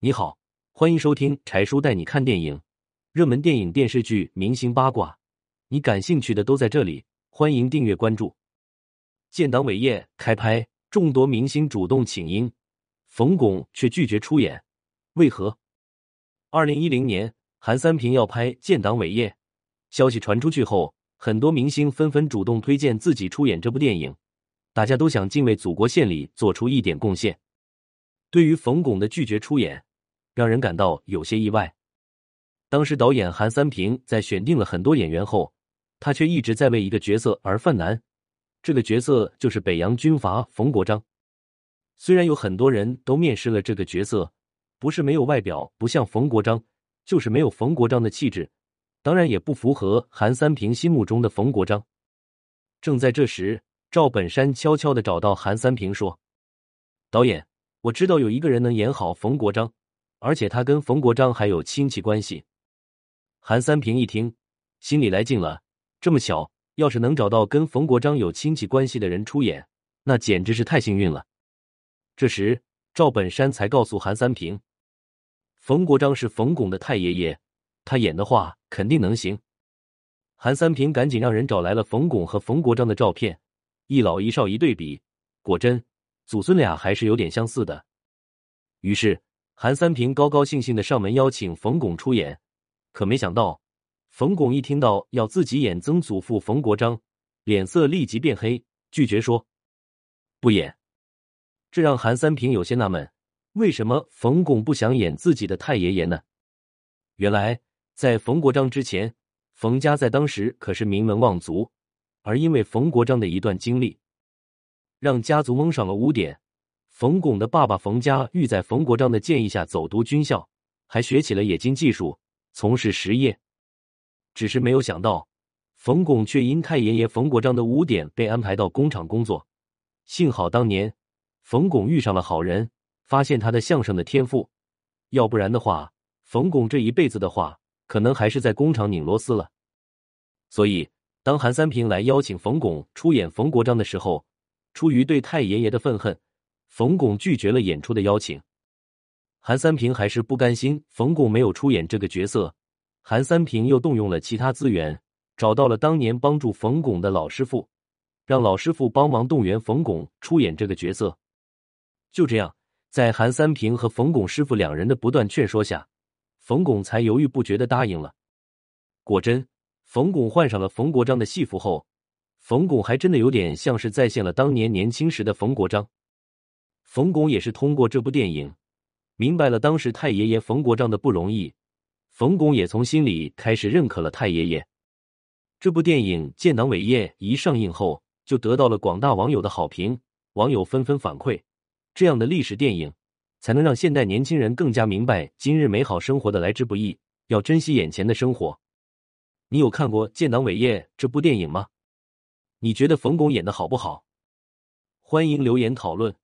你好，欢迎收听柴叔带你看电影，热门电影、电视剧、明星八卦，你感兴趣的都在这里。欢迎订阅关注。建党伟业开拍，众多明星主动请缨，冯巩却拒绝出演，为何？二零一零年，韩三平要拍《建党伟业》，消息传出去后，很多明星纷纷主动推荐自己出演这部电影，大家都想尽为祖国献礼，做出一点贡献。对于冯巩的拒绝出演，让人感到有些意外。当时导演韩三平在选定了很多演员后。他却一直在为一个角色而犯难，这个角色就是北洋军阀冯国璋。虽然有很多人都面试了这个角色，不是没有外表不像冯国璋，就是没有冯国璋的气质，当然也不符合韩三平心目中的冯国璋。正在这时，赵本山悄悄的找到韩三平说：“导演，我知道有一个人能演好冯国璋，而且他跟冯国璋还有亲戚关系。”韩三平一听，心里来劲了。这么巧，要是能找到跟冯国璋有亲戚关系的人出演，那简直是太幸运了。这时，赵本山才告诉韩三平，冯国璋是冯巩的太爷爷，他演的话肯定能行。韩三平赶紧让人找来了冯巩和冯国璋的照片，一老一少一对比，果真祖孙俩还是有点相似的。于是，韩三平高高兴兴的上门邀请冯巩出演，可没想到。冯巩一听到要自己演曾祖父冯国璋，脸色立即变黑，拒绝说不演。这让韩三平有些纳闷：为什么冯巩不想演自己的太爷爷呢？原来在冯国璋之前，冯家在当时可是名门望族，而因为冯国璋的一段经历，让家族蒙上了污点。冯巩的爸爸冯家玉在冯国璋的建议下走读军校，还学起了冶金技术，从事实业。只是没有想到，冯巩却因太爷爷冯国璋的污点被安排到工厂工作。幸好当年冯巩遇上了好人，发现他的相声的天赋，要不然的话，冯巩这一辈子的话，可能还是在工厂拧螺丝了。所以，当韩三平来邀请冯巩出演冯国璋的时候，出于对太爷爷的愤恨，冯巩拒绝了演出的邀请。韩三平还是不甘心冯巩没有出演这个角色。韩三平又动用了其他资源，找到了当年帮助冯巩的老师傅，让老师傅帮忙动员冯巩出演这个角色。就这样，在韩三平和冯巩师傅两人的不断劝说下，冯巩才犹豫不决的答应了。果真，冯巩换上了冯国璋的戏服后，冯巩还真的有点像是再现了当年年轻时的冯国璋。冯巩也是通过这部电影，明白了当时太爷爷冯国璋的不容易。冯巩也从心里开始认可了太爷爷。这部电影《建党伟业》一上映后，就得到了广大网友的好评，网友纷纷反馈：这样的历史电影，才能让现代年轻人更加明白今日美好生活的来之不易，要珍惜眼前的生活。你有看过《建党伟业》这部电影吗？你觉得冯巩演的好不好？欢迎留言讨论。